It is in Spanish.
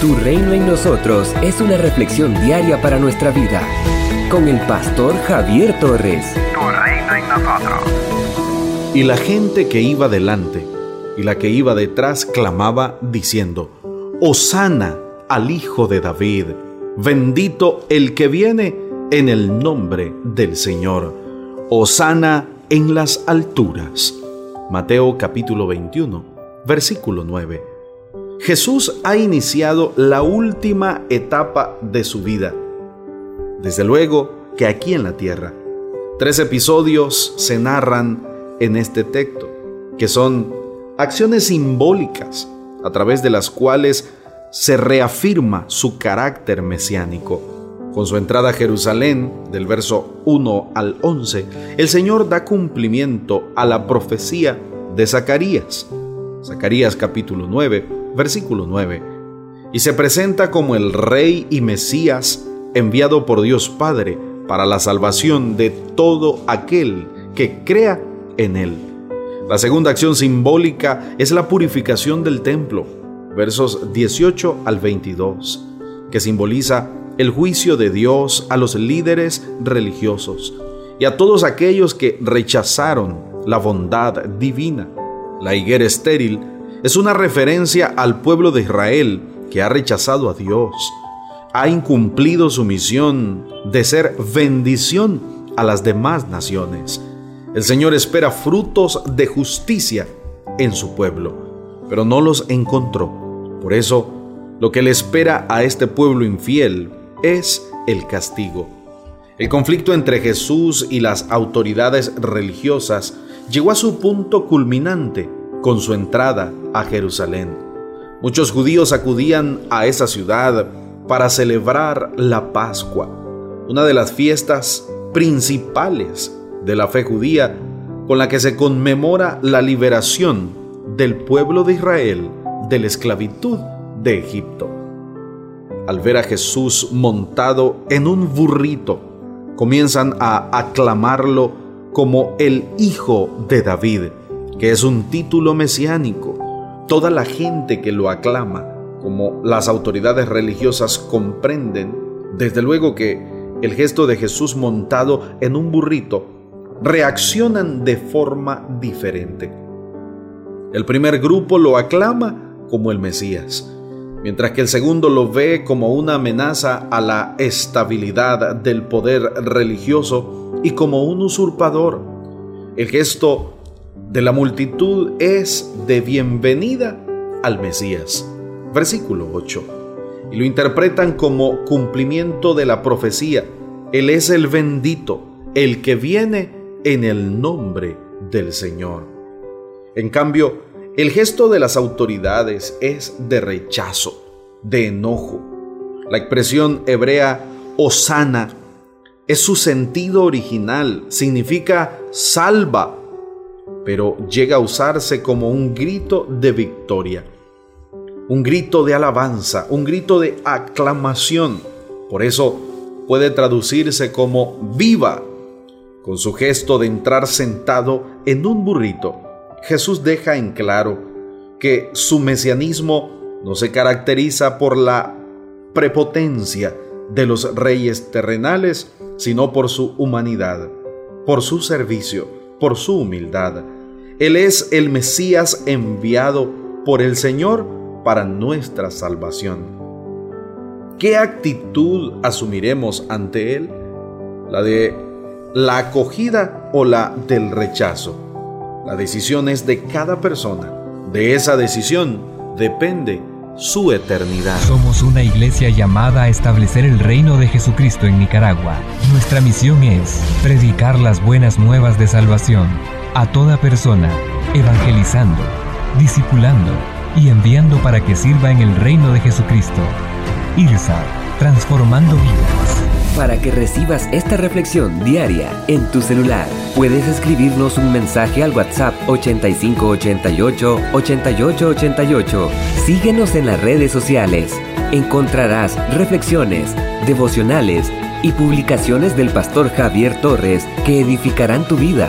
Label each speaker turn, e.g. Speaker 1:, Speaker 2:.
Speaker 1: Tu reino en nosotros es una reflexión diaria para nuestra vida. Con el pastor Javier Torres.
Speaker 2: Tu reino en nosotros.
Speaker 3: Y la gente que iba delante y la que iba detrás clamaba diciendo, Hosana al Hijo de David, bendito el que viene en el nombre del Señor. Hosana en las alturas. Mateo capítulo 21, versículo 9. Jesús ha iniciado la última etapa de su vida. Desde luego que aquí en la tierra. Tres episodios se narran en este texto, que son acciones simbólicas a través de las cuales se reafirma su carácter mesiánico. Con su entrada a Jerusalén, del verso 1 al 11, el Señor da cumplimiento a la profecía de Zacarías. Zacarías capítulo 9, versículo 9, y se presenta como el Rey y Mesías enviado por Dios Padre para la salvación de todo aquel que crea en Él. La segunda acción simbólica es la purificación del templo, versos 18 al 22, que simboliza el juicio de Dios a los líderes religiosos y a todos aquellos que rechazaron la bondad divina. La higuera estéril es una referencia al pueblo de Israel que ha rechazado a Dios, ha incumplido su misión de ser bendición a las demás naciones. El Señor espera frutos de justicia en su pueblo, pero no los encontró. Por eso, lo que le espera a este pueblo infiel es el castigo. El conflicto entre Jesús y las autoridades religiosas llegó a su punto culminante con su entrada a Jerusalén. Muchos judíos acudían a esa ciudad para celebrar la Pascua, una de las fiestas principales de la fe judía con la que se conmemora la liberación del pueblo de Israel de la esclavitud de Egipto. Al ver a Jesús montado en un burrito, comienzan a aclamarlo como el Hijo de David, que es un título mesiánico. Toda la gente que lo aclama, como las autoridades religiosas comprenden, desde luego que el gesto de Jesús montado en un burrito, reaccionan de forma diferente. El primer grupo lo aclama como el Mesías, mientras que el segundo lo ve como una amenaza a la estabilidad del poder religioso y como un usurpador. El gesto de la multitud es de bienvenida al Mesías. Versículo 8. Y lo interpretan como cumplimiento de la profecía. Él es el bendito, el que viene en el nombre del Señor. En cambio, el gesto de las autoridades es de rechazo, de enojo. La expresión hebrea osana es su sentido original, significa salva pero llega a usarse como un grito de victoria, un grito de alabanza, un grito de aclamación. Por eso puede traducirse como viva. Con su gesto de entrar sentado en un burrito, Jesús deja en claro que su mesianismo no se caracteriza por la prepotencia de los reyes terrenales, sino por su humanidad, por su servicio, por su humildad él es el Mesías enviado por el Señor para nuestra salvación. ¿Qué actitud asumiremos ante Él? ¿La de la acogida o la del rechazo? La decisión es de cada persona. De esa decisión depende su eternidad.
Speaker 4: Somos una iglesia llamada a establecer el reino de Jesucristo en Nicaragua. Nuestra misión es predicar las buenas nuevas de salvación a toda persona, evangelizando, discipulando y enviando para que sirva en el reino de Jesucristo. IRSA, transformando vidas.
Speaker 1: Para que recibas esta reflexión diaria en tu celular, puedes escribirnos un mensaje al WhatsApp 8588 8888. Síguenos en las redes sociales. Encontrarás reflexiones, devocionales y publicaciones del pastor Javier Torres que edificarán tu vida.